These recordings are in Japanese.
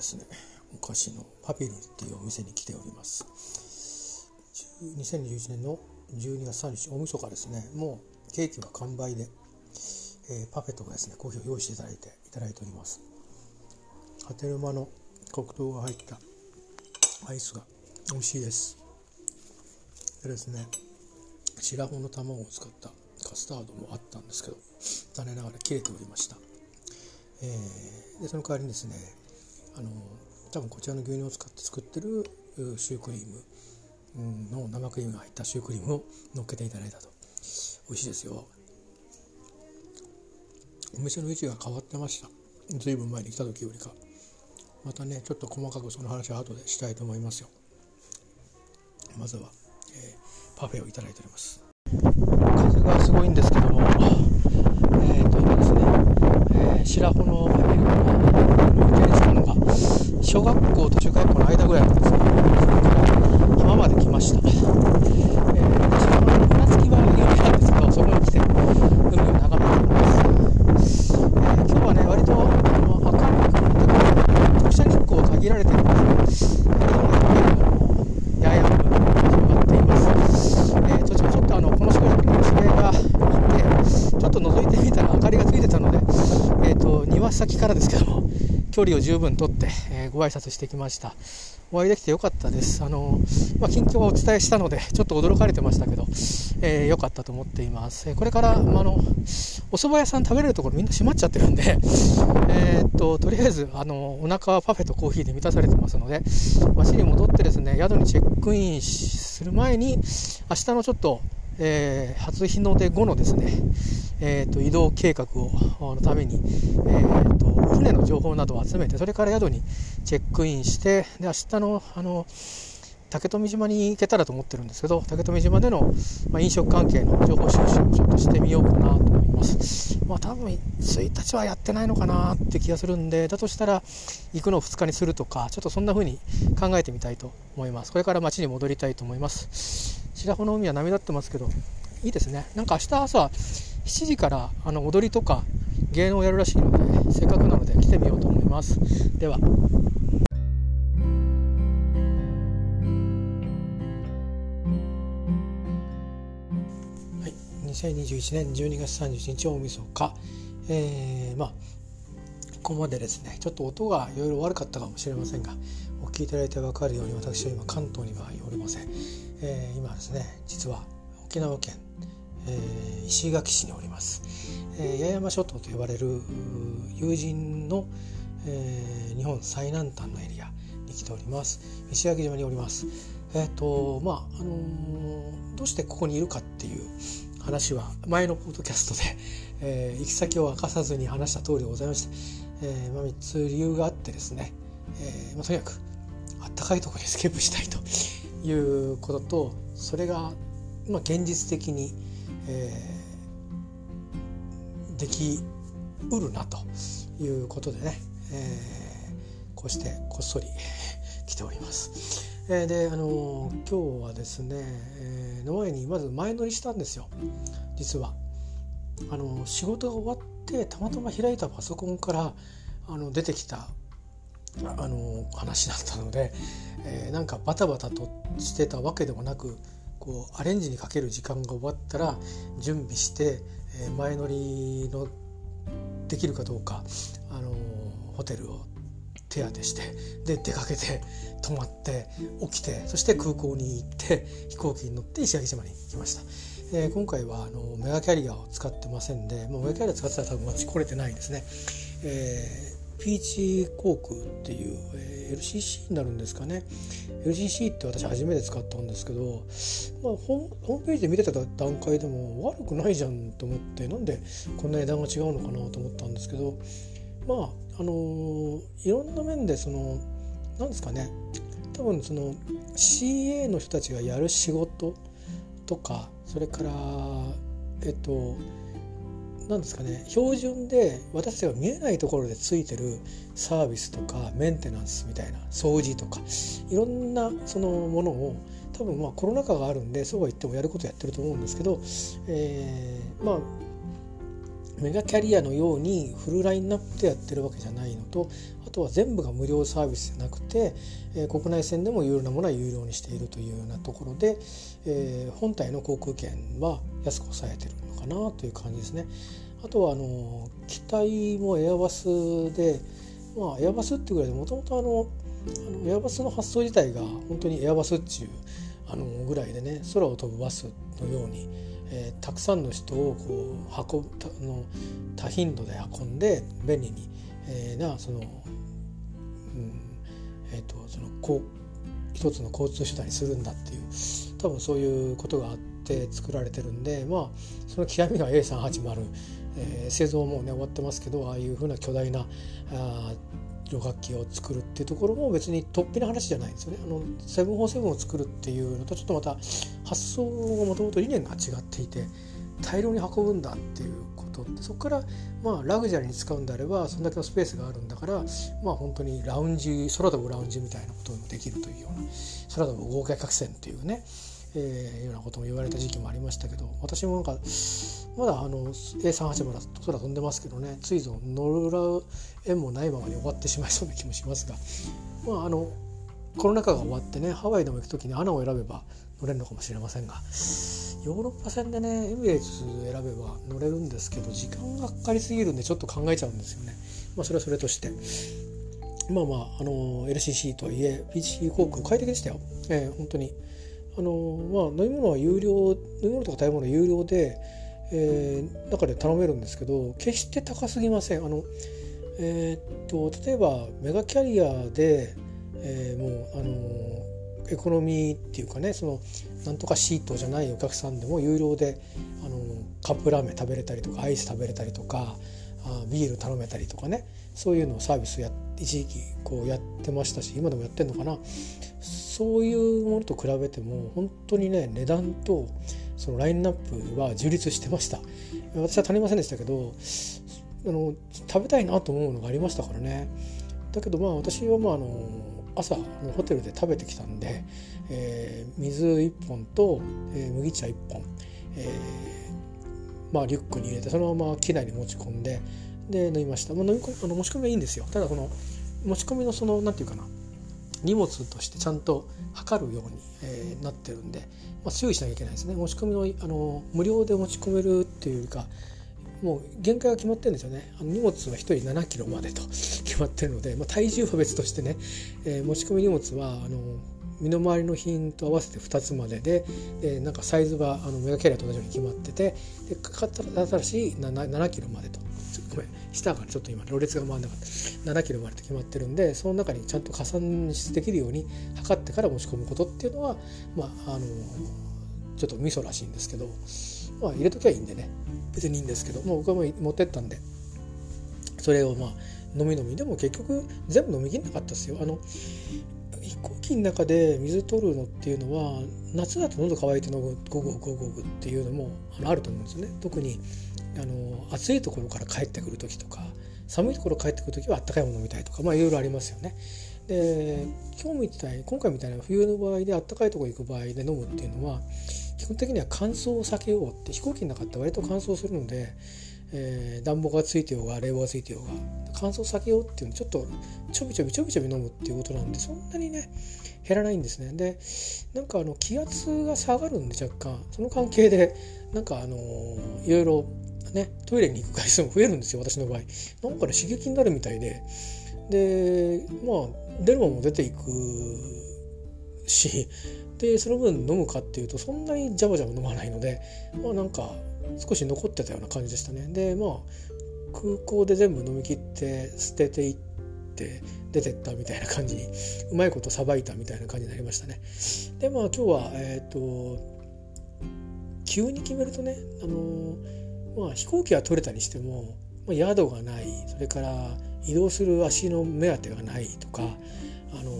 ですね。お菓子のパピルっていうお店に来ております。2021年の12月3日大晦日ですね。もうケーキは完売で、えー、パフェとかですねコーヒーを用意していただいていただいております。ハテルマの黒糖が入ったアイスが美味しいです。でですね白穂の卵を使ったカスタードもあったんですけど残念ながら切れておりました、えー、でその代わりにですねあの多分こちらの牛乳を使って作ってるシュークリーム。の生クリームが入ったシュークリームを乗っけていただいたと。美味しいですよ。お店の位置が変わってました。随分前に来た時よりか。またねちょっと細かくその話は後でしたいと思いますよ。まずは、えー、パフェをいただいております風がすごいんですけどもえー、と今ですね、えー、白穂のパフェを運転したのが小学校と中学校の間ぐらいなんですねそれから浜まで来ました、えー、白穂の船着きは有名なんですけどそこに来て海を眺めております、えー、今日はね割とあの明るく直射日光限られてるんですけどもやっぱりあのやや広がっていますえーと、ちょっとあのこの近くに娘がいてちょっと覗いてみたら明かりがついてたので、えーと、庭先からですけども距離を十分とって、えー、ご挨拶してきました。お会いできてよかったです。あの、まあ、近況はお伝えしたのでちょっと驚かれてましたけど、えー、よかったと思っています。えこれから、まあ、あのお蕎麦屋さん食べれるところみんな閉まっちゃってるんで、えー、っととりあえずあのお腹はパフェとコーヒーで満たされてますので街に戻ってですね宿にチェックインする前に明日のちょっとえー、初日の出後のですね、えーと、移動計画をのために、えーと、船の情報などを集めてそれから宿にチェックインしてで明日のあの竹富島に行けたらと思ってるんですけど竹富島での、まあ、飲食関係の情報収集をちょっとしてみようかなと思います。まあ多分1日はやってないのかなって気がするんでだとしたら行くのを2日にするとかちょっとそんな風に考えてみたいと思います。これから街に戻りたいと思います。白穂の海は波立ってますけどいいですね。なんか明日朝7時からあの踊りとか芸能をやるらしいのでせっかくなので来てみようと思います。では。2021年12月31日大晦日、えー、まあここまでですねちょっと音がいろいろ悪かったかもしれませんがお聞きいただいて分かるように私は今関東にはおりません、えー、今ですね実は沖縄県、えー、石垣市におります、えー、八重山諸島と呼ばれる友人の、えー、日本最南端のエリアに来ております。石垣島におります。えっ、ー、とまああのー、どうしてここにいるかっていう話は前のポッドキャストで、えー、行き先を明かさずに話した通りでございまして、えーまあ、3つ理由があってですね、えーまあ、とにかくあったかいところにスケープしたいということとそれが、まあ、現実的に、えー、できうるなということでね、えー、こうしてこっそり来ております。えー、であの今日はですね、えー、の前にまず前乗りしたんですよ実は。あの仕事が終わってたまたま開いたパソコンからあの出てきたあの話だったので、えー、なんかバタバタとしてたわけでもなくこうアレンジにかける時間が終わったら準備して、えー、前乗りのできるかどうかあのホテルを手当てしてで出かけて泊まって起きてそして空港に行って飛行機に乗って石垣島に来ました、えー、今回はあのメガキャリアを使ってませんでもうメガキャリア使ってたら多分私来れてないですね、えー、ピーチ航空っていう、えー、LCC になるんですかね。LCC って私初めて使ったんですけど、まあ、ホームページで見てた段階でも悪くないじゃんと思ってなんでこんな値段が違うのかなと思ったんですけどまああのいろんな面でその何ですかね。多分その CA の人たちがやる仕事とかそれからえっと何ですかね標準で私たちが見えないところでついてるサービスとかメンテナンスみたいな掃除とかいろんなそのものを多分まあコロナ禍があるんでそうは言ってもやることやってると思うんですけど、えー、まあメガキャリアのようにフルラインナップでやってるわけじゃないのとあとは全部が無料サービスじゃなくて、えー、国内線でも有料なものは有料にしているというようなところで、えー、本体の航空券は安く抑えてるのかなという感じですね。あとはあの機体もエアバスで、まあ、エアバスっていうぐらいでもともとあのあのエアバスの発想自体が本当にエアバスっていうあのぐらいでね空を飛ぶバスのように、えー、たくさんの人をこう運ぶの多頻度で運んで便利に、えー、なその、うんえーと、そのこう一つの交通手段にするんだっていう多分そういうことがあって作られてるんでまあその極みが A380 えー、製造もね終わってますけどああいうふうな巨大なあ旅客機を作るっていうところも別に突飛な話じゃないんですよね。あの747を作るっていうのとちょっとまた発想がもともと理念が違っていて大量に運ぶんだっていうと。ってそこからまあラグジュアリーに使うんであればそんだけのスペースがあるんだからまあ本当にラウンジ空飛ぶラウンジみたいなこともできるというような空飛ぶ合計客船っていうねえー、ようなことも言われた時期もありましたけど私もなんかまだあの A380 空飛んでますけどねついぞ乗る縁もないままに終わってしまいそうな気もしますがまああのコロナ禍が終わってねハワイでも行く時に穴を選べば乗れるのかもしれませんがヨーロッパ線でねエミレーツ選べば乗れるんですけど時間がかかりすぎるんでちょっと考えちゃうんですよね。まあ、それはそれとしてまあまああの LCC とはいえ PCC 航空快適でしたよ。えー、本当にあの、まあ、飲み物は有料飲み物とか食べ物は有料で、えー、中で頼めるんですけど決して高すぎません。あのえー、っと例えばメガキャリアで、えー、もうあのエコノミーっていうかねそのなんとかシートじゃないお客さんでも有料であのカップラーメン食べれたりとかアイス食べれたりとかあビール頼めたりとかねそういうのをサービスや一時期こうやってましたし今でもやってんのかな。そういうものと比べても本当にね値段とそのラインナップは充実してました。私は足りませんでしたけどあの食べたいなと思うのがありましたからね。だけどまあ私はまああの朝のホテルで食べてきたんで、えー、水1本と、えー、麦茶1本、えー、まあ、リュックに入れてそのまま機内に持ち込んでで飲みました、まあ、飲みあの持ち込みはいいんですよ。ただこの持ち込みのその何て言うかな荷物としてちゃんと測るように、えー、なってるんで、まあ、注意しなきゃいけないですね。持ち込みのあの無料で持ち込めるっていうかもう限界が決まってるんですよね。あの荷物は1人7キロまでと 決まってるので、まあ、体重は別としてね、えー、持ち込み荷物はあの身の回りの品と合わせて2つまでででなんかサイズはあのメガキャリアと同じように決まっててでかかったら新しい 7, 7キロまでと。ごめん下からちょっと今ろれつが回んなかった。7キロまでと決まってるんでその中にちゃんと加算できるように測ってから持ち込むことっていうのはまああのちょっとミソらしいんですけどまあ入れときゃいいんでね。別にいいんですけどもう僕はもう持ってったんで。それをまあ飲み飲み。でも結局全部飲みきんなかったですよ。あの飛行機の中で水取るのっていうのは夏だと喉乾いて飲むゴゴゴゴゴっていうのもあると思うんですよね。特にあの暑いところから帰ってくる時とか寒いところ帰ってくる時はあったかいもの飲みたいとかまあいろいろありますよね。で今日みたい今回みたいな冬の場合であったかいところ行く場合で飲むっていうのは基本的には乾燥を避けようって飛行機の中って割と乾燥するので、えー、暖房がついてようが冷房がついてようが乾燥避けようっていうのちょっとちょびちょびちょびちょび飲むっていうことなんでそんなにね減らないんですね。でなんかあの気圧が下がるんで若干その関係でなんかあのいろいろねトイレに行く回数も増えるんですよ私の場合。なんかね刺激になるみたいで。でまあ出るもんも出ていくしでその分飲むかっていうとそんなにジャバジャバ飲まないのでまあなんか少し残ってたような感じでしたね。でまあ空港で全部飲み切って捨てていって出てったみたいな感じにうまいことさばいたみたいな感じになりましたね。でまあ今日はえっ、ー、と急に決めるとねあのまあ飛行機は取れたにしても、まあ、宿がないそれから移動する足の目当てがないとかあの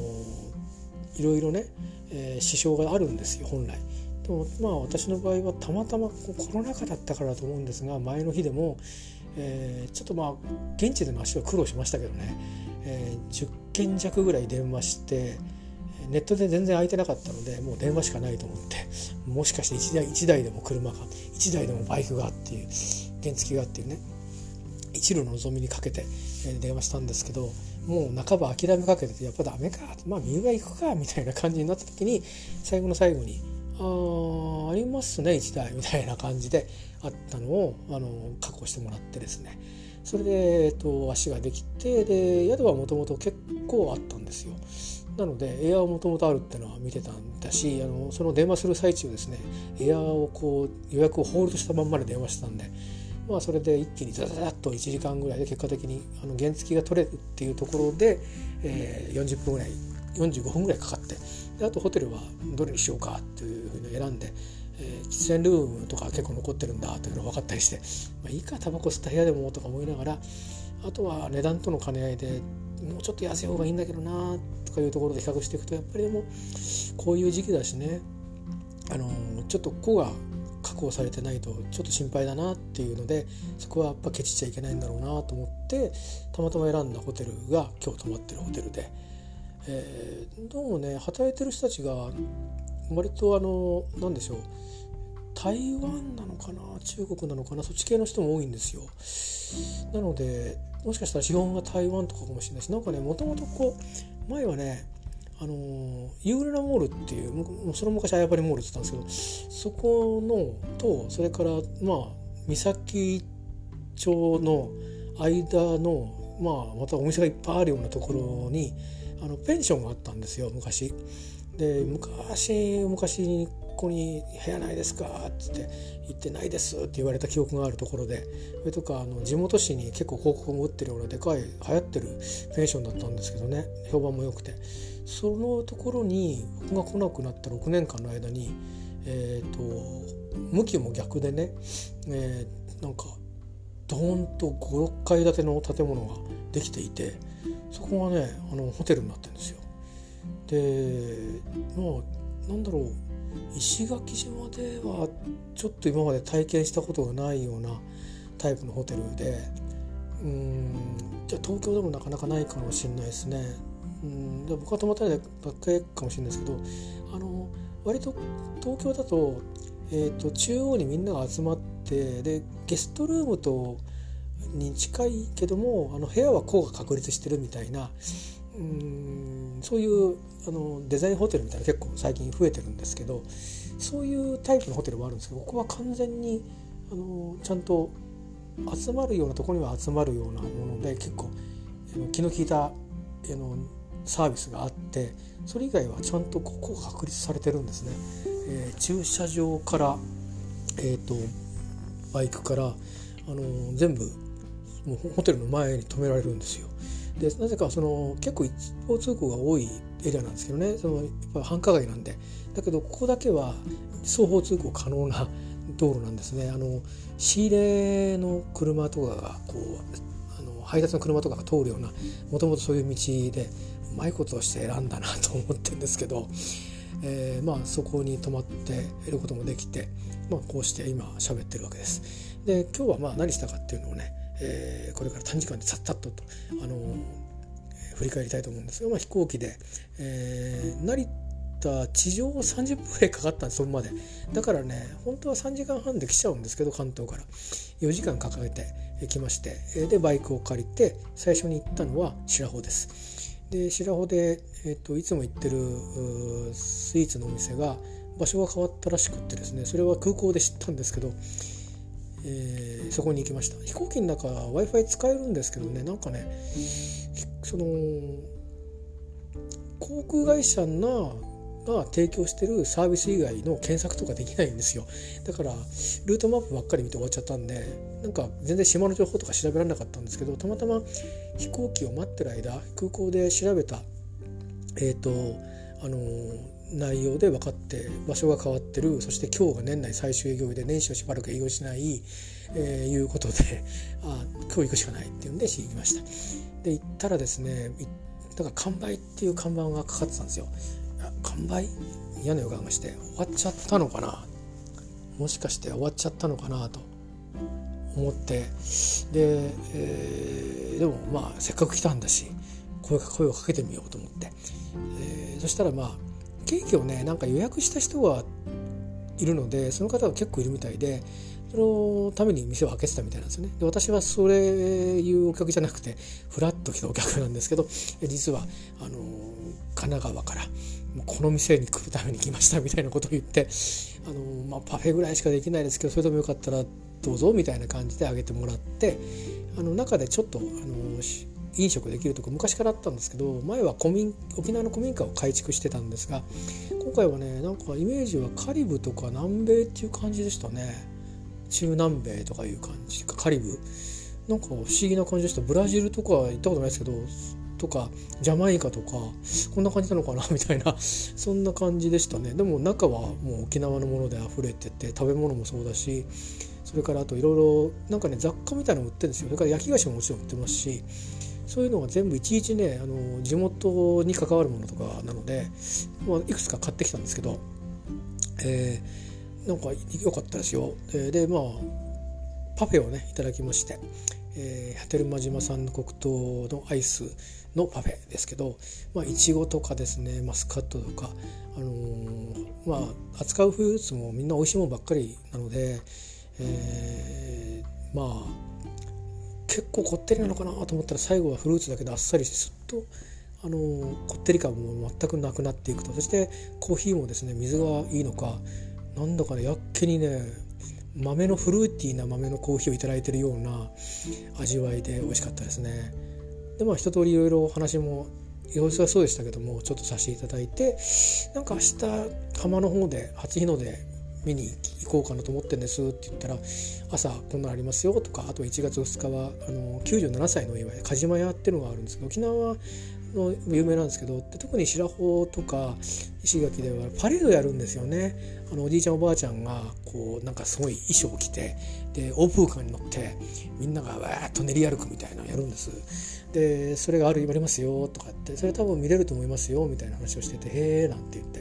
いろいろねえー、支障があるんですよ本来。でもまあ私の場合はたまたまコロナ禍だったからと思うんですが前の日でも、えー、ちょっとまあ現地での足は苦労しましたけどね、えー、10件弱ぐらい電話してネットで全然空いてなかったのでもう電話しかないと思ってもしかして1台 ,1 台でも車が1台でもバイクがっていう原付がっていうね一縷の望みにかけて、電話したんですけどもう半ば諦めかけててやっぱダメかまあ三浦行くかみたいな感じになった時に最後の最後に「あありますね1台」みたいな感じであったのをあの確保してもらってですねそれで、えっと、足ができてで宿はもともと結構あったんですよ。なのでエアーもともとあるっていうのは見てたんだしあのその電話する最中ですねエアーをこう予約をホールドしたまんまで電話してたんでまあそれで一気にザザザッと1時間ぐらいで結果的にあの原付が取れるっていうところで、えー、40分ぐらい45分ぐらいかかってであとホテルはどれにしようかっていうふうに選んで、えー、喫煙ルームとか結構残ってるんだというのが分かったりして、まあ、いいかタバコ吸った部屋でもとか思いながらあとは値段との兼ね合いでもうちょっと安い方がいいんだけどなとかいうところで比較していくとやっぱりでもこういう時期だしねあのちょっとここが確保されてないとちょっと心配だなっていうのでそこはやっぱケチっちゃいけないんだろうなと思ってたまたま選んだホテルが今日泊まってるホテルで、えー、どうもね働いてる人たちが割とあの何でしょう台湾なのかな中国なのかなそっち系の人も多いんですよ。なのでもしかしたら資本が台湾とかかもしれないしなんかねもともとこう前はねあのユーレラモールっていうその昔綾張モールって言ったんですけどそこのとそれからまあ三崎町の間のまあまたお店がいっぱいあるようなところにあのペンションがあったんですよ昔。で昔昔にここに部屋ないですか?」っつって「行ってないです」って言われた記憶があるところでそれとかあの地元紙に結構広告も打ってるようなでかい流行ってるペンションだったんですけどね評判も良くてそのところに僕が来なくなった6年間の間にえっ、ー、と向きも逆でね、えー、なんかドーンと56階建ての建物ができていてそこがねあのホテルになってるんですよ。でまあなんだろう石垣島ではちょっと今まで体験したことがないようなタイプのホテルでうんじゃあ東京でもなかなかないかもしれないですね。うんで僕は泊まっただけかりかもしれないですけどあの割と東京だと,、えーと、中央にみんなが集まってでゲストルームとに近いけどもあの部屋はこうが確立してるみたいなうんそういうあのデザインホテルみたいな結構最近増えてるんですけどそういうタイプのホテルもあるんですけどここは完全にあのちゃんと集まるようなところには集まるようなもので結構気の利いたあのサービスがあってそれ以外はちゃんとここ確立されてるんですね。えー、駐車場から、えーと、バイクから、あの全部もうホテルの前に止められるんですよ。でなぜかその結構一方通行が多いエリアなんですけどねそのやっぱ繁華街なんでだけどここだけは双方通行可能な 道路なんですねあの仕入れの車とかがこうあの配達の車とかが通るようなもともとそういう道でまいことをして選んだなと思ってるんですけど、えー、まあそこに泊まって得ることもできて、まあ、こうして今喋ってるわけです。で今日はまあ何したかっていうのをねえー、これから短時間でさっさっとと、あのー、振り返りたいと思うんですが、まあ、飛行機で、えー、成田地上30分ぐらいかかったんですそこまで。だからね本当は3時間半で来ちゃうんですけど関東から。4時間かけて来ましてでバイクを借りて最初に行ったのは白穂です。で白穂で、えーと、いつも行ってるスイーツのお店が場所が変わったらしくってですねそれは空港で知ったんですけどえー、そこに行きました。飛行機の中 w i f i 使えるんですけどねなんかねその航空会社がが提供してるサービス以外の検索とかできないんですよ。だからルートマップばっかり見て終わっちゃったんでなんか全然島の情報とか調べられなかったんですけどたまたま飛行機を待ってる間空港で調べたえっ、ー、とあの内容で分かって場所が変わってるそして今日が年内最終営業日で年始はしばらく営業しない、えー、いうことで あ今日行くしかないっていうんで行きました。で行ったらですねだから完売っていう看板がかかってたんですよ。完売？嫌な予感がして終わっちゃったのかな？もしかして終わっちゃったのかなと思って。で、えー、でもまあせっかく来たんだし声声をかけてみようと思って、えー、そしたらまあケーキをねなんか予約した人がいるのでその方が結構いるみたいでそのために店を開けてたみたいなんですよね。で私はそれいうお客じゃなくてフラッと来たお客なんですけど実はあの神奈川からこの店に来るために来ましたみたいなことを言ってあの、まあ、パフェぐらいしかできないですけどそれでもよかったらどうぞみたいな感じであげてもらってあの中でちょっとあの飲食できるとこ昔からあったんですけど前は古民沖縄の古民家を改築してたんですが今回はねなんかイメージはカリブとか南米っていう感じでしたね。中南米とかいう感じかカリブ。なんか不思議な感じでした。ブラジルとか行ったことないですけどとかジャマイカとかこんな感じなのかなみたいな そんな感じでしたね。でも中はもう沖縄のもので溢れてて食べ物もそうだしそれからあといろいろなんかね雑貨みたいなの売ってるんですよ。それから焼き菓子ももちろん売ってますしそういうのが全部いちいちねあの地元に関わるものとかなので、まあ、いくつか買ってきたんですけど、えー、なんか良かったですよ。ででまあパフェをねいただきまして、え、波照間島産の黒糖のアイスのパフェですけどいちごとかですねマスカットとか、あのー、まあ、扱うフルーツもみんな美味しいものばっかりなので、えー、まあ結構こってりなのかなと思ったら最後はフルーツだけであっさりしてすっとあのこってり感も全くなくなっていくとそしてコーヒーもですね水がいいのかなんだかねやっけにね豆のフルーティーな豆のコーヒーを頂いてるような味わいで美味しかったですね。でまあ一通りいろいろお話も様子はそうでしたけどもちょっとさせていただいてなんか明日浜の方で初日の出見に行こうかなと思ってんですって言ったら朝こんなのありますよとかあと1月2日はあの97歳の祝い梶間屋っていうのがあるんですけど沖縄はの有名なんですけど特に白穂とか石垣ではパレードやるんですよね。あのおじいちゃんおばあちゃんがこうなんかすごい衣装を着てでオープンカーに乗ってみんながわーっと練り歩くみたいなのやるんです。でそれがある言われますよとかってそれ多分見れると思いますよみたいな話をしててへえなんて言って。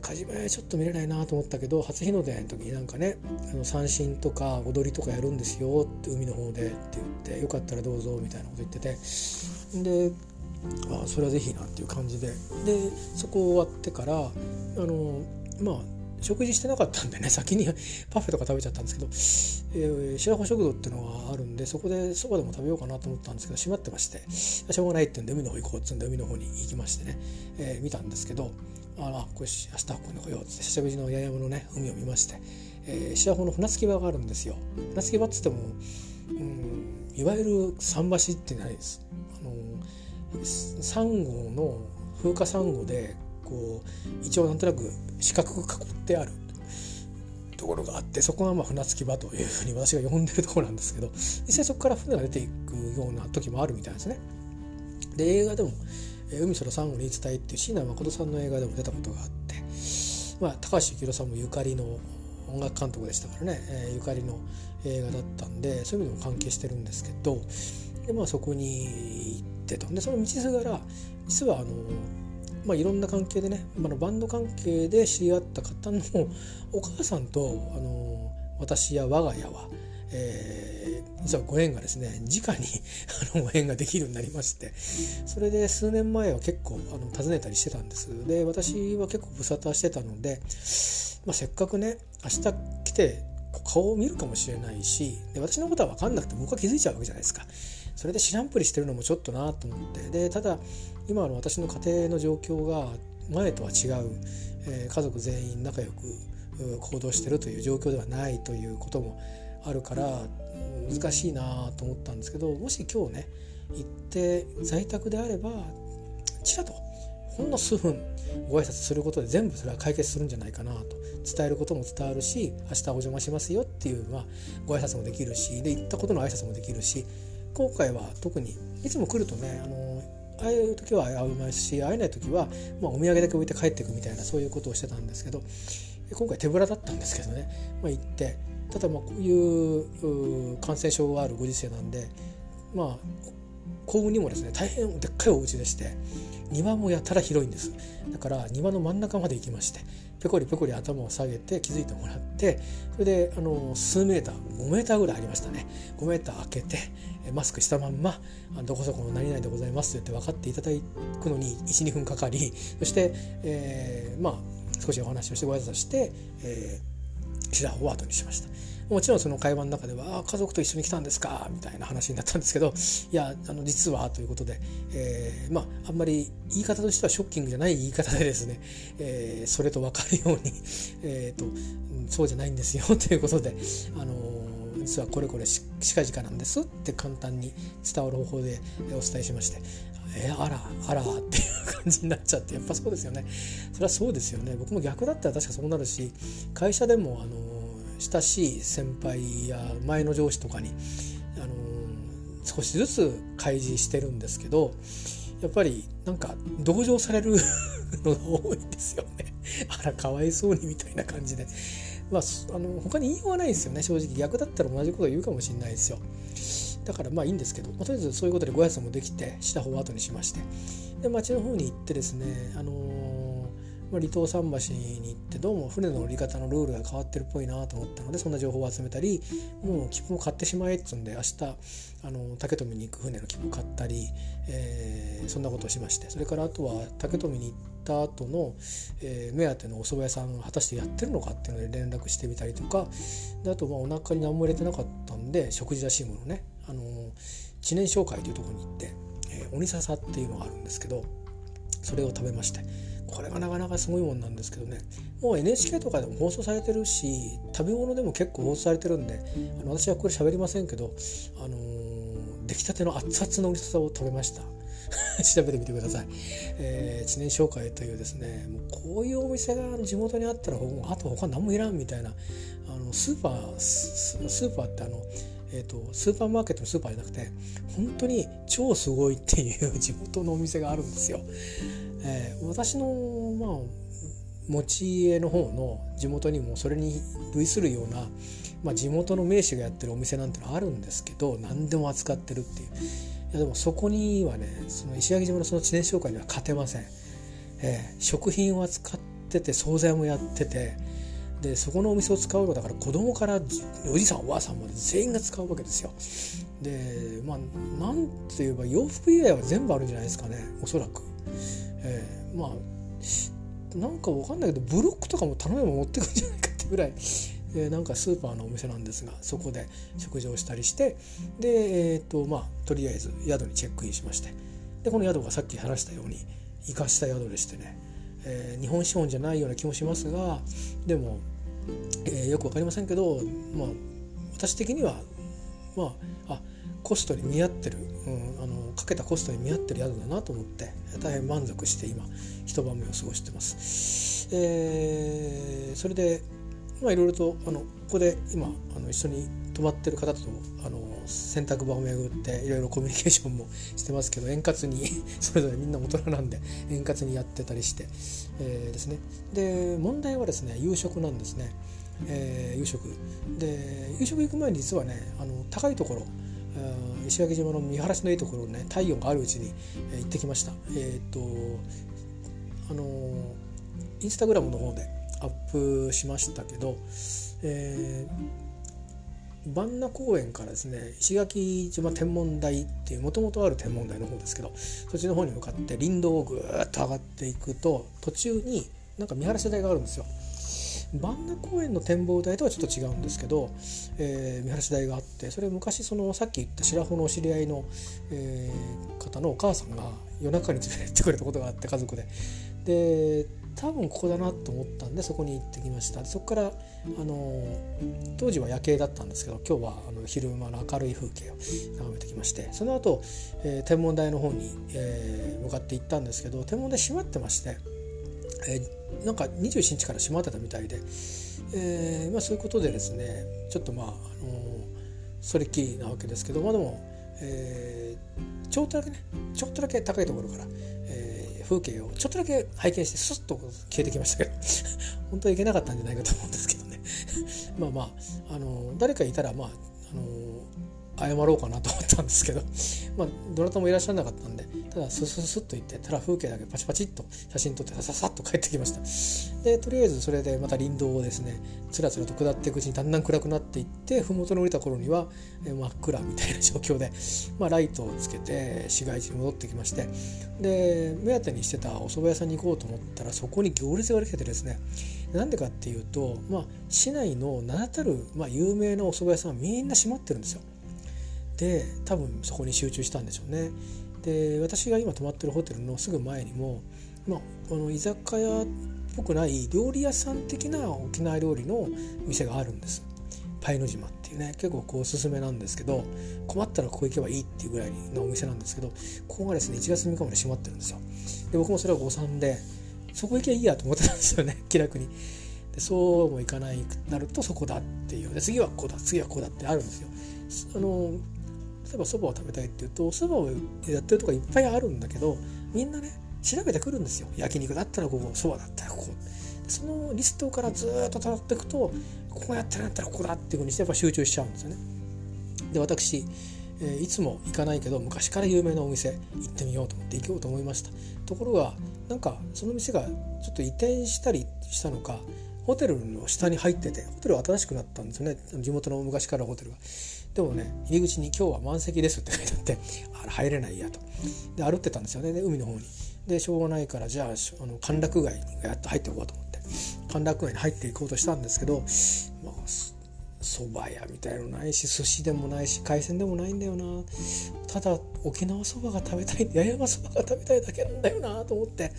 火事場ちょっと見れないなと思ったけど初日の出の時になんかねあの三振とか踊りとかやるんですよって海の方でって言ってよかったらどうぞみたいなこと言ってて。であそれはぜひなっていう感じで。でそこ終わってからあのまあ食事してなかったんでね 先にパフェとか食べちゃったんですけど、えー、白穂食堂っていうのがあるんでそこでそばでも食べようかなと思ったんですけど閉まってましてしょうがないってんで海の方行こうっつうんで海の方に行きましてね、えー、見たんですけどあらこれ明日ここに来ようって久しぶりの八重山のね海を見まして、えー、白穂の船着き場があるんですよ。船着き場っつっても、うん、いわゆる桟橋ってないです。あのサンゴの風化サンゴでこう一応なんとなく四角く囲ってあるところがあってそこがまあ船着き場というふうに私が呼んでるところなんですけど実際そこから船が出ていくような時もあるみたいですね。で映画でも「海空サンゴの言い伝え」っていう椎名誠さんの映画でも出たことがあって、まあ、高橋幸宏さんもゆかりの音楽監督でしたからね、えー、ゆかりの映画だったんでそういう意味でも関係してるんですけどで、まあ、そこに行ってと。でその道すがら実はあのまあ、いろんな関係でね、まあ、バンド関係で知り合った方の お母さんとあの私や我が家は、えー、実はご縁がですね直に あのご縁ができるようになりましてそれで数年前は結構あの訪ねたりしてたんです。で私は結構無沙汰してたので、まあ、せっかくね明日来て顔を見るかもしれないしで私のことは分かんなくて僕は気づいちゃうわけじゃないですか。それで知らんぷりしてるのもちょっとなと思って。でただ今の私の家庭の状況が前とは違う、えー、家族全員仲良く行動してるという状況ではないということもあるから難しいなと思ったんですけどもし今日ね行って在宅であればちらとほんの数分ご挨拶することで全部それは解決するんじゃないかなと。伝えることも伝わるし明日お邪魔しますよっていうのはご挨拶もできるしで行ったことの挨拶もできるし今回は特にいつも来るとねあの会える時は会いますし会えない時は、まあ、お土産だけ置いて帰っていくみたいなそういうことをしてたんですけど今回手ぶらだったんですけどね、まあ、行ってただまあこういう感染症があるご時世なんでまあ幸運にもですね大変でっかいお家でして庭もやたら広いんです。だから庭の真ん中まで行きましてペコリペコリ頭を下げて気づいてもらってそれであの数メーター5メーターぐらいありましたね。5メーター開けてマスクしたまんま「どこそこの何々でございます」って分かっていただくのに12分かかりそして、えー、まあ少しお話をしてご挨拶して、えー白を後にしましたもちろんその会話の中では「家族と一緒に来たんですか?」みたいな話になったんですけどいやあの実はということで、えー、まああんまり言い方としてはショッキングじゃない言い方でですね、えー、それと分かるように、えーと、そうじゃないんですよということで、あの実はこれこれ近々なんですって簡単に伝わる方法でお伝えしましてえー、あらあらっていう感じになっちゃってやっぱそうですよねそれはそうですよね僕も逆だったら確かそうなるし会社でもあの親しい先輩や前の上司とかに、あの少しずつ開示してるんですけどやっぱりなんか同情されるのが多いんですよね。あらかわいそうにみたいな感じで。まあ、あの他に言いようがないですよね正直。逆だったら同じこと言うかもしれないですよ。だからまあいいんですけど、まあ、とりあえずそういうことでご挨拶もできてした方を後にしまして。で町の方に行ってですね、あのまあ、離島桟橋に行ってどうも船の乗り方のルールが変わってるっぽいなと思ったのでそんな情報を集めたりもう切符を買ってしまえっつうんで明日あの竹富に行く船の切符を買ったり、えー、そんなことをしましてそれからあとは竹富に行った後の、えー、目当てのお蕎麦屋さんが果たしてやってるのかっていうので連絡してみたりとかであとまあお腹に何も入れてなかったんで食事らしいものねあの知念商会というところに行って、えー、鬼笹っていうのがあるんですけどそれを食べましてこれがなかなかすごいもんなんですけどねもう NHK とかでも放送されてるし食べ物でも結構放送されてるんであの私はこれ喋りませんけど、あのー、出来たての熱々の鬼笹を食べました。調べてみてください。えー、知念商会というですねもうこういうお店が地元にあったらあと他何もいらんみたいなあのスーパースーパーってあのえーと、スーパーマーケットのスーパーじゃなくて本当に超すごいっていう地元のお店があるんですよ。えー、私のまあ持ち家の方の地元にもそれに類するような、まあ、地元の名士がやってるお店なんてのあるんですけど何でも扱ってるっていう。いやでもそこにはねその石垣島のその知念商会には勝てません、えー、食品を扱ってて惣菜もやっててでそこのお店を使うのだから子供からおじさんおばあさんまで全員が使うわけですよ。でまあなんて言えば洋服以外は全部あるんじゃないですかねおそらく、えー、まあなんかわかんないけどブロックとかも頼めば持ってくんじゃないかってぐらいえなんかスーパーのお店なんですがそこで食事をしたりしてでえっ、ー、とまあとりあえず宿にチェックインしましてでこの宿がさっき話したように生かした宿でしてね、えー、日本資本じゃないような気もしますがでもえー、よく分かりませんけど、まあ、私的には、まあ、あコストに見合ってる、うん、あのかけたコストに見合ってる宿だなと思って大変満足して今一晩目を過ごしてます。えー、それでまあいろいろとあのここで今あの一緒に泊まってる方とあの洗濯場を巡っていろいろコミュニケーションもしてますけど円滑に それぞれみんな大人なんで円滑にやってたりして、えー、ですね。で問題はですね夕食なんですね、えー、夕食。で夕食行く前に実はねあの高いところ石垣島の見晴らしのいいところね太陽があるうちに、えー、行ってきましたえっ、とあのインスタグラムの方でアップしましたけど、えー万名公園からですね石垣島天文台っていうもともとある天文台の方ですけどそっちの方に向かって林道をぐーっと上がっていくと途中になんか見晴らし台があるんですよ。万名公園の展望台とはちょっと違うんですけど、えー、見晴らし台があってそれ昔そのさっき言った白穂のお知り合いの、えー、方のお母さんが夜中に連れてってくれたことがあって家族で。で多分ここだなと思ったんでそこに行ってきました。そこからあの当時は夜景だったんですけど今日はあの昼間の明るい風景を眺めてきましてその後、えー、天文台の方に、えー、向かって行ったんですけど天文台閉まってまして、えー、なんか21日から閉まってたみたいで、えーまあ、そういうことでですねちょっとまあ、あのそれっきりなわけですけどまあでも、えー、ちょっとだけねちょっとだけ高いところから、風景をちょっとだけ拝見してスッと消えてきましたけど 本当はいけなかったんじゃないかと思うんですけどね。まあまああの誰かいたらまああの謝ろうかなと思ったんですけどまあどなたもいらっしゃらなかったんでただスススッと行ってただ風景だけパチパチっと写真撮ってさささっと帰ってきましたでとりあえずそれでまた林道をですねつらつらと下っていくうちにだんだん暗くなっていって麓に降りた頃には真っ暗みたいな状況で、まあ、ライトをつけて市街地に戻ってきましてで目当てにしてたお蕎麦屋さんに行こうと思ったらそこに行列ができててですねなんでかっていうと、まあ、市内の名だたる、まあ、有名なお蕎麦屋さんはみんな閉まってるんですよ。で多分そこに集中したんでしょうね。で私が今泊まってるホテルのすぐ前にも、まあ、この居酒屋っぽくない料理屋さん的な沖縄料理の店があるんです。パイの島っていうね。結構こうおすすめなんですけど困ったらここ行けばいいっていうぐらいのお店なんですけどここがですね1月3日まで閉まってるんですよ。で僕もそれは誤算でそこ行けばいいやと思ってたんですよね。気楽に。でそうもいかないなるとそこだっていう。で次はここだ次はここだってあるんですよ。あのえばそばを食べたいっていうとそばをやってるとこいっぱいあるんだけどみんなね調べてくるんですよ焼肉だったらここそばだったらここそのリストからずっと辿っていくとここやってるんだったらここだっていうふうにしてやっぱ集中しちゃうんですよね。で私、えー、いつも行かないけど昔から有名なお店行ってみようと思って行こうと思いましたところがなんかその店がちょっと移転したりしたのかホテルの下に入っててホテル新しくなったんですよね地元の昔からホテルが。でもね入り口に「今日は満席です」って書いてあってあら入れないやと。で歩ってたんですよね。で海の方に。でしょうがないからじゃああの歓楽街にやっと入っておこうと思って。歓楽街に入っていこうとしたんですけどまあ蕎麦屋みたいのないし寿司でもないし海鮮でもないんだよな。ただ沖縄そばが食べたい八重山そばが食べたいだけなんだよなと思って。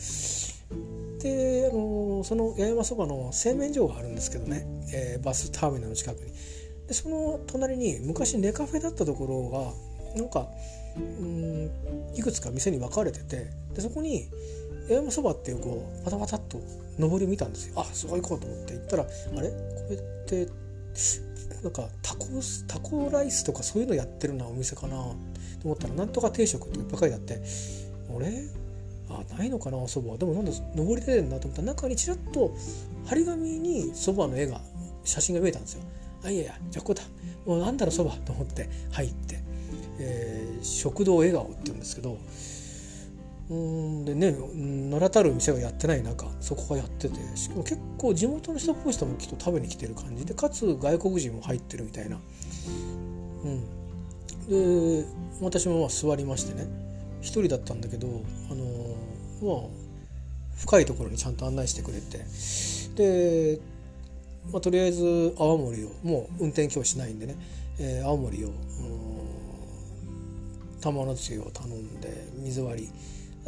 であのその八重山そばの製麺所があるんですけどね、えー、バスターミナルの近くに。でその隣に昔ネカフェだったところがなんかうんいくつか店に分かれててでそこに八重山そばっていうこうパタパタっと上り見たんですよ。あそこ行こうと思って行ったらあれ？これってなんかタコタコライスとかそういうのやってるなお店かなと思ったらなんとか定食っていっぱい書いてあってあれ？あないのかなおそばでもなんだ上り出てんなと思ったら中にちらっと張り紙にそばの絵が写真が見えたんですよ。あいやいやじゃあここだもうなんだろうそばと思って入って、えー、食堂笑顔って言うんですけどうんでね名だたる店がやってない中そこがやっててしかも結構地元の人っぽい人もきっと食べに来てる感じでかつ外国人も入ってるみたいな。うん、で私もまあ座りましてね一人だったんだけどあのまあ深いところにちゃんと案内してくれてで、まあ、とりあえず泡盛をもう運転今日しないんでね、えー、青森を玉のつゆを頼んで水割り。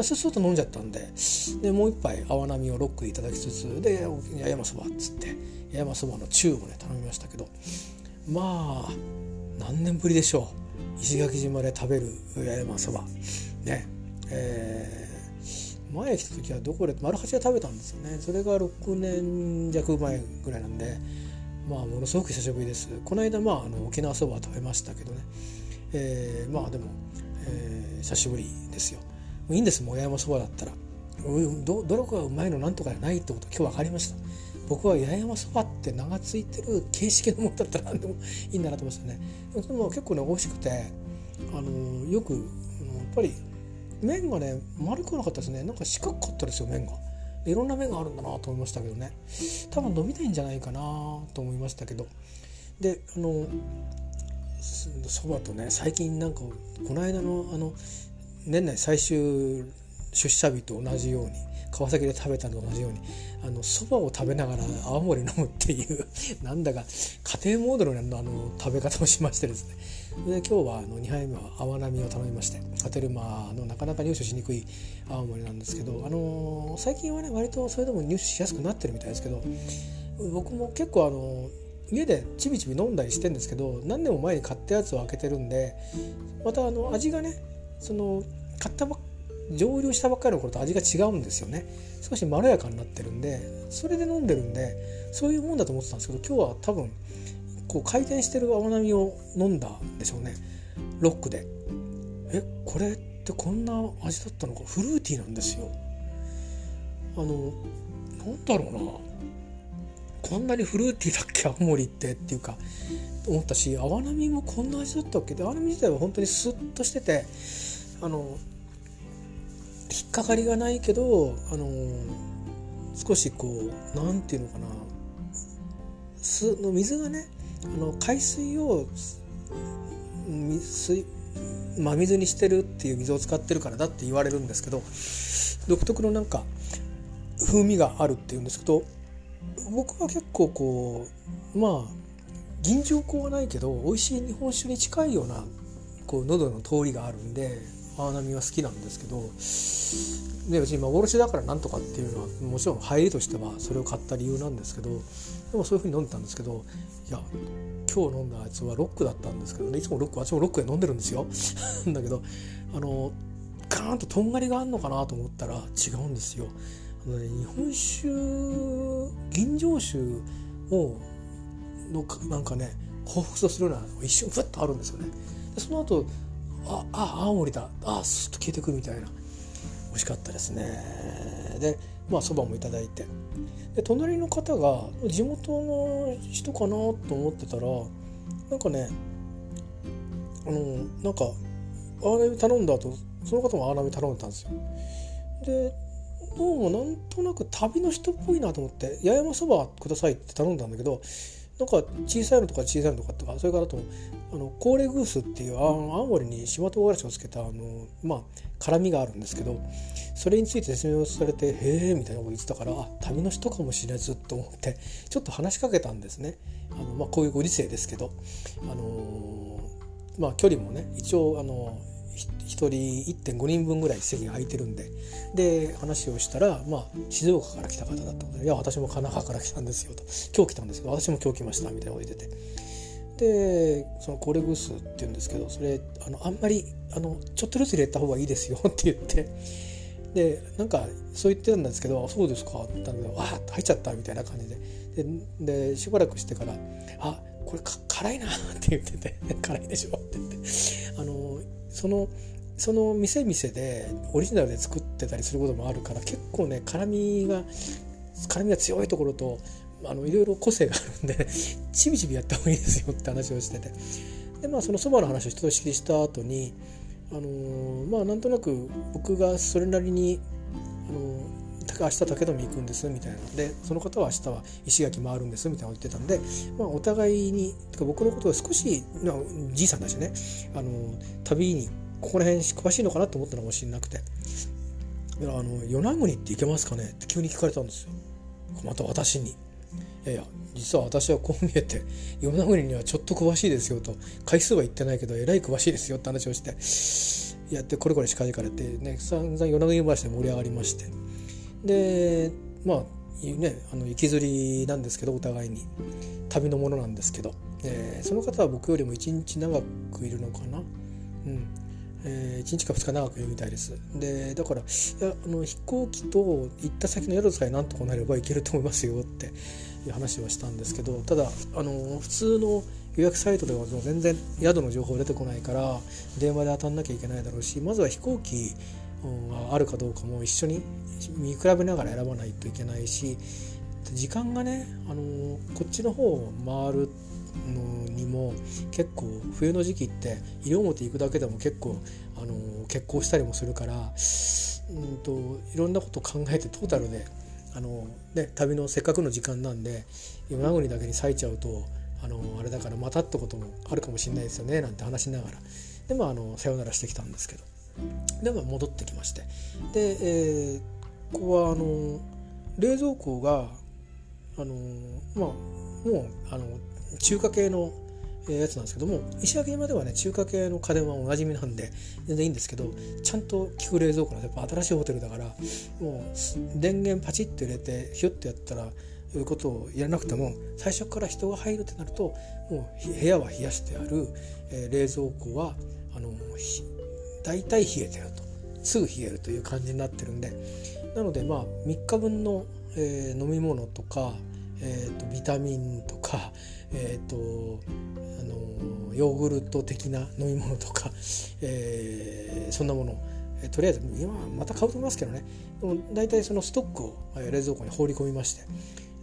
そうすると飲んじゃったんででもう一杯泡波をロックいただきつつで八重山そばっつって八重山そばの中をね頼みましたけど。まあ何年ぶりでしょう。石垣島で食べる八重山そば。ね。えー、前来た時はどこで丸八で食べたんですよね。それが6年弱前ぐらいなんでまあものすごく久しぶりです。この間まああの沖縄そば食べましたけどね、えー、まあでも、えー、久しぶりですよ。いいんです。もう八重山そばだったら。どどれがうまいのなんとかじゃないってこと今日分かりました。僕は八重山そばって名が付いてる形式のものだったら何でもいいんだなと思いましたね。でも結構ね美味しくてあのよくやっぱり麺がね丸くなかったですね。なんか四角かったですよ麺が。いろんな麺があるんだなと思いましたけどね。多分伸びないんじゃないかなと思いましたけど。であのそばとね最近なんかこの間のあの年内最終出社日と同じように川崎で食べたのと同じようにあの蕎麦を食べながら青森飲むっていうなんだか家庭モードのあの食べ方をしましてですね。で今日はあの2杯目は泡波を頼みましてカテルマのなかなか入手しにくい青森なんですけど、あの最近はね割とそれでも入手しやすくなってるみたいですけど僕も結構あの家でちびちび飲んだりしてんですけど何年も前に買ったやつを開けてるんでまたあの味がねその買ったば蒸留したばっかりの頃と味が違うんですよね。少しまろやかになってるんでそれで飲んでるんでそういうもんだと思ってたんですけど今日は多分こう回転してる泡波を飲んだんでしょうね。ロックで。えこれってこんな味だったのか。フルーティーなんですよ。あのなんだろうな。こんなにフルーティーだっけ青森ってっていうか思ったし泡波もこんな味だったっけ。で泡波自体は本当にスッとしててあの引っかかりがないけどあの少しこう何て言うのかな。の水がねあの海水を水真水にしてるっていう水を使ってるからだって言われるんですけど独特のなんか風味があるっていうんですけど僕は結構こうまあ銀条香はないけど美味しい日本酒に近いようなこう喉の通りがあるんで泡波は好きなんですけどで別に幻だからなんとかっていうのはもちろん入りとしてはそれを買った理由なんですけどでもそういうふうに飲んでたんですけどいや今日飲んだやつはロックだったんですけどねいつもロック私もロックで飲んでるんですよ だけどあのガーンととんがりがあるのかなと思ったら違うんですよ。あのね、日本酒吟醸酒をのなんかね彷彿とするような一瞬ふっとあるんですよね。でその後ああ青森だあスッと消えてくみたいな美味しかったですね。でまあそばもいただいてで隣の方が地元の人かなと思ってたらなんかねあのなんかアーナビ頼んだ後その方もアーナビ頼んでたんですよ。でどうもなんとなく旅の人っぽいなと思って「八重山そばください」って頼んだんだけどなんか小さいのとか小さいのとかとかそれからあとあのコーレグースっていう青森に島唐辛子をつけたあのまあ辛みがあるんですけどそれについて説明をされて「へえ」みたいなこと言ってたからあ旅の人かもしれずと思ってちょっと話しかけたんですね。あのまあ、こういうご時世ですけど、あのまあ、距離もね一応あの1人1.5人分ぐらい席が空いてるんでで話をしたら、まあ、静岡から来た方だったので「いや私も神奈川から来たんですよ」と「今日来たんですけど私も今日来ました」みたいなこと言ってて。でそのコレグスって言うんですけどそれあのあんまりあのちょっとずつ入れた方がいいですよって言ってでなんかそう言ってたんですけど「そうですか」って言ったんだけど「わーっと入っちゃった」みたいな感じで。でしばらくしてから「あこれ辛いな」って言ってて「辛いでしょ」って言って。あのそのその店々でオリジナルで作ってたりすることもあるから結構ね辛みが辛みが強いところとあのいろいろ個性があるんでちびちびやった方がいいですよって話をしててでまあそのそばの話をひとしきりした後にあのー、まあなんとなく僕がそれなりにあのー、明日武富行くんですみたいなでその方は明日は石垣回るんですみたいなこと言ってたんで、まあ、お互いにか僕のことを少し、まあ、じいさんだしね、あのー、旅にここら辺詳しいのかなと思ったのかもしれなくて「あの与那国って行けますかね?」って急に聞かれたんですよまた私に。いや実は私はこう見えて与那国にはちょっと詳しいですよと回数は言ってないけどえらい詳しいですよって話をしてやってこれこれ近々れてね散々与那国話で盛り上がりまして。でまあねあの行きずりなんですけどお互いに。旅のものなんですけど、えー、その方は僕よりも1日長くいるのかな。うん。えー、1日か2日長くいるみたいです。でだからいやあの飛行機と行った先の宿さえなんとかなれば行けると思いますよっていう話はしたんですけどただあの普通の予約サイトでは全然宿の情報出てこないから電話で当たんなきゃいけないだろうしまずは飛行機があるかどうかも一緒に見比べながら選ばないといけないし時間がねあのこっちの方を回るのにも結構冬の時期って西表行くだけでも結構あの結婚したりもするからうんといろんなこと考えてトータルであの、ね、旅のせっかくの時間なんで与那国だけに咲いちゃうとあのあれだからまたってこともあるかもしれないですよねなんて話しながら。でもあのさよならしてきたんですけど。でも戻ってきまして。で、えー、ここはあの冷蔵庫があのまあもうあの中華系のやつなんですけども石垣島ではね中華系の家電はおなじみなんで全然いいんですけどちゃんと効く冷蔵庫なんでやっぱ新しいホテルだからもう電源パチッと入れてヒュッとやったらいうことをやらなくても最初から人が入るってなるともう部屋は冷やしてある、えー、冷蔵庫はあの大体冷えてると。すぐ冷えるという感じになってるんで。なのでまあ3日分の、えー、飲み物とか、えーと、ビタミンとか、えーと、あのヨーグルト的な飲み物とか、えー、そんなもの。えとりあえず今また買うと思いますけどね。でも大体そのストックを冷蔵庫に放り込みまして。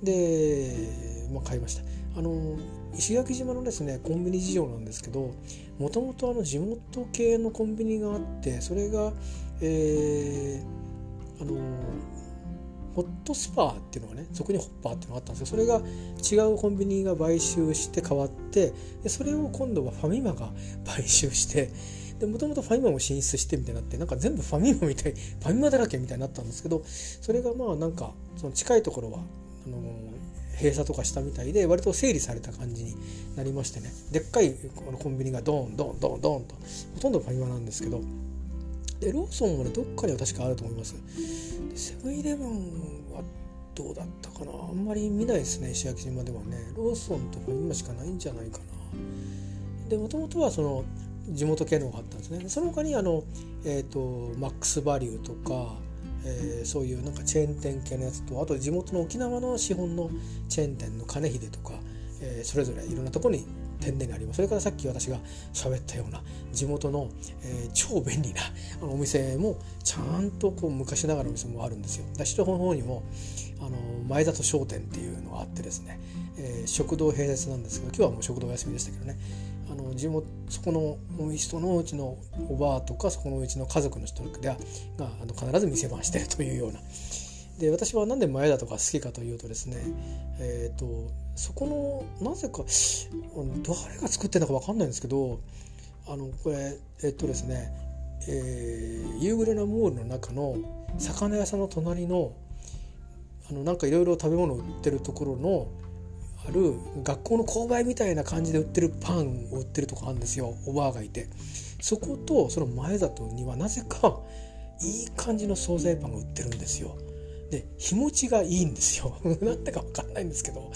で、まあ、買いました。あの石垣島のですねコンビニ事情なんですけどもともと地元系のコンビニがあってそれが、えー、あのホットスパーっていうのがねそこにホッパーっていうのがあったんですけどそれが違うコンビニが買収して変わってでそれを今度はファミマが買収してもともとファミマも進出してみたいになってなんか全部ファミマみたいファミマだらけみたいになったんですけどそれがまあなんかその近いところはあの閉鎖とかしたみたいで割と整理された感じになりましてね。でっかいこのコンビニがドーンドーンドーンドンとほとんどファミマなんですけど。でローソンもねどっかには確かあると思います。セブンイレブンはどうだったかな？あんまり見ないですね石垣島ではね。ローソンとファミマしかないんじゃないかな。でもともとはその地元系のがあったんですね。その他にあの、えーと、マックスバリューとか、えー、そういうなんかチェーン店系のやつとあと地元の沖縄の資本のチェーン店の金秀とか、えー、それぞれいろんなとこに店でありますそれからさっき私が喋ったような地元の、えー、超便利なあのお店もちゃんとこう昔ながらのお店もあるんですよ。白の方にもあの前里商店っていうのがあってですね、えー、食堂併設なんですけど今日はもう食堂お休みでしたけどねあの地元そこの人のうちのおばあとかそこのうちの家族の人でがあの必ず店番してるというようなで私は何で前田とか好きかというとですねえっ、ー、とそこのなぜか誰が作ってるのか分かんないんですけどあのこれえっ、とですね、えー、夕暮れなモールの中の魚屋さんの隣のあのなんかいろいろ食べ物売ってるところのある学校の購買みたいな感じで売ってるパンを売ってるとこあるんですよ。おばあがいて。そことその前里にはなぜかいい感じの惣菜パンが売ってるんですよ。で日持ちがいいんですよ。なんでか分かんないんですけど、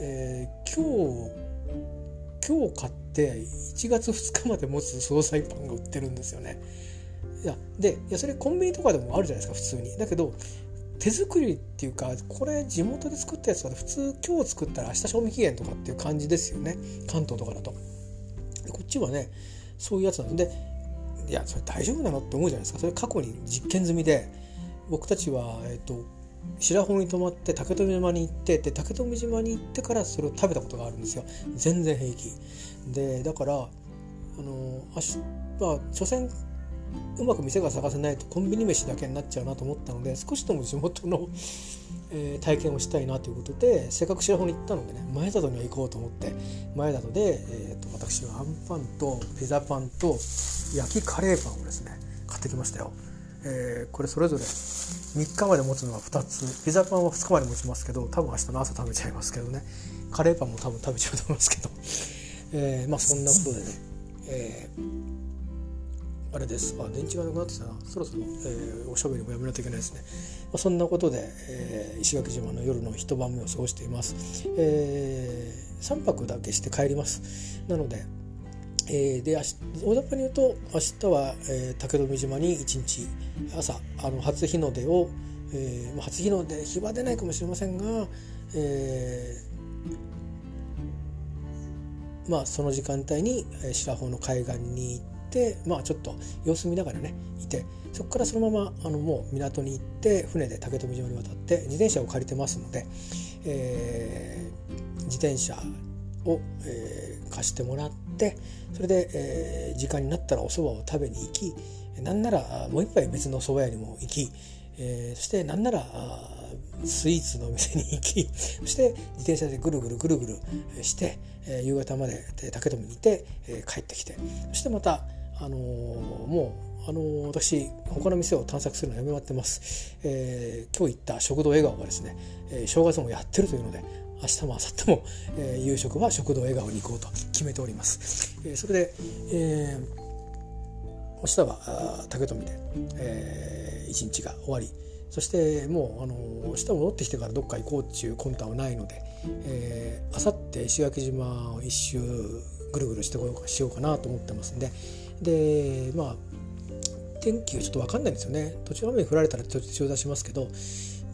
えー、今日今日買って1月2日まで持つ惣菜パンが売ってるんですよね。いやでいやそれコンビニとかでもあるじゃないですか普通に。だけど手作りっていうかこれ地元で作ったやつは普通今日作ったら明日賞味期限とかっていう感じですよね。関東とかだと。でこっちはねそういうやつなんでいやそれ大丈夫なのって思うじゃないですか。それ過去に実験済みで僕たちは、えっと、白穂に泊まって竹富島に行ってで竹富島に行ってからそれを食べたことがあるんですよ全然平気でだからあの明日は所詮うまく店が探せないとコンビニ飯だけになっちゃうなと思ったので少しでも地元の、えー、体験をしたいなということでせっかく白穂に行ったのでね前里には行こうと思って前里で、えーと、と私はあんパンとピザパンと焼きカレーパンをですね買ってきましたよ。えー、これそれぞれ3日まで持つのが2つピザパンは2日まで持ちますけど多分明日の朝食べちゃいますけどね。カレーパンも多分食べちゃうと思いますけど、えー、まあそんなことでね、えー、あれです。あ電池がなくなってきたな。そろそろ、えー、おしゃべりもやめないといけないですね、まあ、そんなことで、えー、石垣島の夜の一晩目を過ごしています、えー、3泊だけして帰ります。なのでえー、で大雑把に言うと明日は、えー、竹富島に一日朝あの初日の出を、えー、初日の出日は出ないかもしれませんが、えー、まあその時間帯に白穂の海岸に行ってまあちょっと様子見ながらねいてそこからそのままあのもう港に行って船で竹富島に渡って自転車を借りてますので、えー、自転車を、えー、貸してもらってそれで、えー、時間になったらお蕎麦を食べに行きなんならもう一杯別の蕎麦屋にも行き、えー、そしてなんならスイーツのお店に行き そして自転車でぐるぐるぐるぐるして、えー、夕方まで竹富にいて、えー、帰ってきてそしてまた、あのー、もう、あのー、私他の店を探索するのやめまってます、えー、今日行った食堂笑顔がですね、えー、正月もやってるというので明日も明後日も、えー、夕食は食堂笑顔に行こうと決めております。えー、それで、えー、明日は竹富で、えー、一日が終わり。そしてもうあの明日戻ってきてからどっか行こうっていう魂胆はないので、えー、明後日石垣島を一周ぐるぐるしてこようかしようかなと思ってますんで。でまあ天気がちょっと分かんないんですよね。途中雨降られたら途中出しますけど。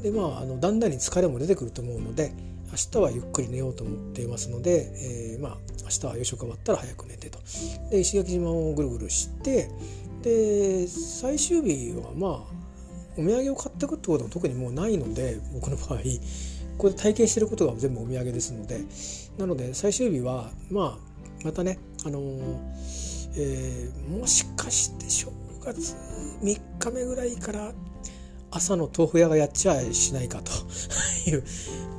でまああのだんだんに疲れも出てくると思うので明日はゆっくり寝ようと思っていますので、えー、まあ明日は夕食終わったら早く寝てと。で石垣島をぐるぐるしてで最終日はまあお土産を買っていくってことも特にもうないので僕の場合ここで体験してることが全部お土産ですのでなので最終日はまあまたねあのー、えー、もしかして正月3日目ぐらいから朝の豆腐屋がやっちゃいしないかと。いう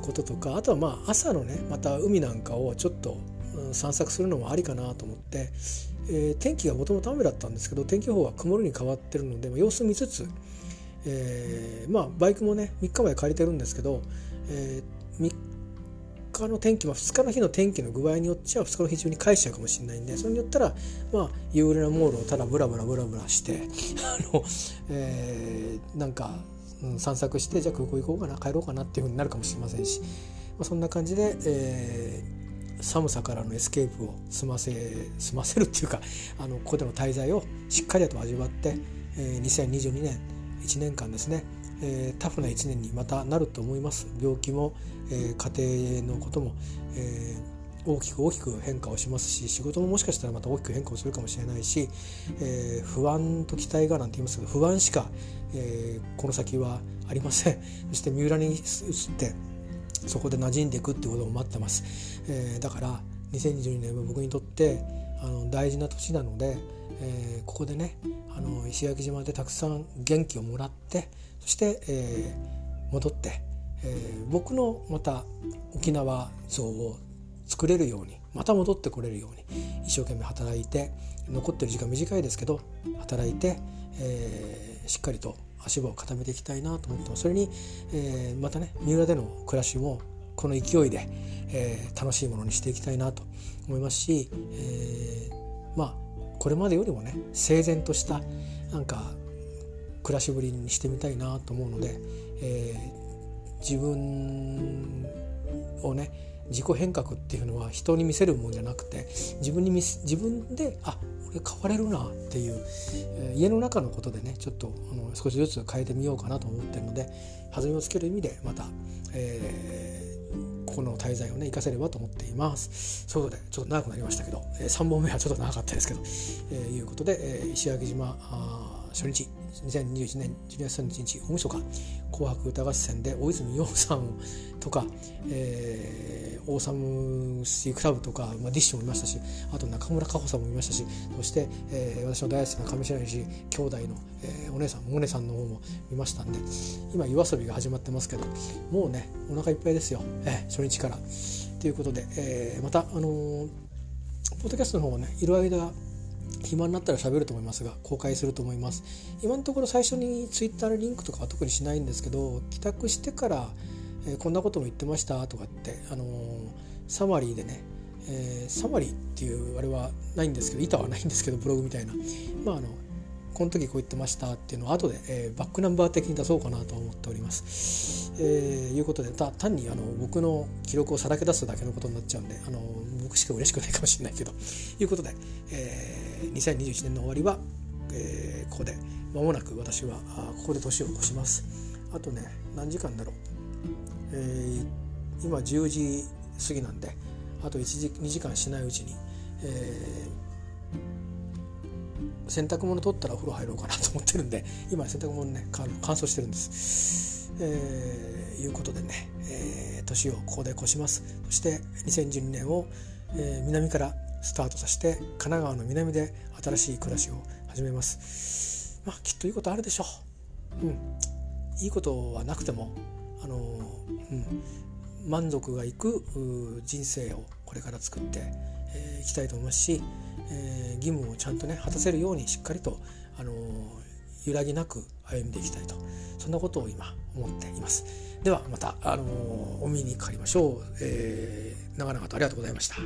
こととか。あとはまあ朝のねまた海なんかをちょっと、散策するのもありかなと思って、えー、天気がもともと雨だったんですけど天気予報は曇りに変わってるので、ま、様子見つつ、えー、まあバイクもね3日まで借りてるんですけど、えー、3日の天気は2日の日の天気の具合によっちゃ2日の日中に返しちゃうかもしれないんでそれによったらまあ夕暮れのモールをただブラブラブラブラして あの、えー、なんか、うん、散策してじゃあ空港行こうかな帰ろうかなっていうふうになるかもしれませんし、まあ、そんな感じで、えー、寒さからのエスケープを済ませ済ませるっていうかあのここでの滞在をしっかりと味わって、えー、2022年1年間ですねえー、タフな1年にまたなると思います。病気も、えー、家庭のことも、えー、大きく大きく変化をしますし仕事ももしかしたらまた大きく変化をするかもしれないし、えー、不安と期待がなんて言いますけど不安しか、えー、この先はありません。そして三浦に移ってそこで馴染んでいくっていうことも待ってます、えー、だから2022年は僕にとってあの大事な年なので、えー、ここでねあの石垣島でたくさん元気をもらってそして、えー、戻って、えー、僕のまた沖縄像を作れるようにまた戻ってこれるように一生懸命働いて残ってる時間短いですけど働いて、えー、しっかりと足場を固めていきたいなと思ってます。それに、えー、またね三浦での暮らしもこの勢いで、えー、楽しいものにしていきたいなと思いますし、えー、まあこれまでよりもね整然としたなんか暮らしぶりにしてみたいなと思うので、えー、自分をね自己変革っていうのは人に見せるもんじゃなくて自分に自分であ俺変われるなっていう、えー、家の中のことでねちょっとあの少しずつ変えてみようかなと思ってるので弾みをつける意味でまた、えー、ここの滞在をね生かせればと思っています。そういうことでちょっと長くなりましたけど、えー、3本目はちょっと長かったですけど、えー、いうことで、えー、石垣島初日2021年12月31日大晦日「紅白歌合戦」で大泉洋さんとか、えー、オーサムシークラブとか、まあ、ディッシュもいましたしあと中村佳穂さんもいましたしそして、えー、私の大好きな上白石兄弟の、えー、お姉さんモネさんの方も見ましたんで今夜遊びが始まってますけどもうねお腹いっぱいですよ、えー、初日から。ということで、えー、またあのー、ポッドキャストの方もねいる間暇になったら喋ると思いますが公開すると思います今のところ最初にツイッターのリンクとかは特にしないんですけど帰宅してから、えー、こんなことも言ってましたとかってあのー、サマリーでね、えー、サマリーっていうあれはないんですけど板はないんですけどブログみたいなまああのこの時こう言ってましたっていうのを後で、えー、バックナンバー的に出そうかなと思っております。えー、いうことで単にあの僕の記録をさらけ出すだけのことになっちゃうんであのしか嬉しくないかもしれないけどいうことで、えー、2021年の終わりは、えー、ここで間もなく私はあここで年を越します。あとね何時間だろう、えー、今10時過ぎなんであと1時2時間しないうちに、えー洗濯物取ったらお風呂入ろうかなと思ってるんで今洗濯物ね乾燥してるんです。えー、いうことでね、えー、年をここで越しますそして2012年を、えー、南からスタートさせて神奈川の南で新しい暮らしを始めます。まあきっといいことあるでしょう、うん、いいことはなくてもあの、うん、満足がいく人生をこれから作ってい、えー、きたいと思いますしえー、義務をちゃんとね果たせるようにしっかりと、あのー、揺らぎなく歩んでいきたいと。そんなことを今思っています。ではまた、あのー、お見にかかりましょう、えー、長々とありがとうございました。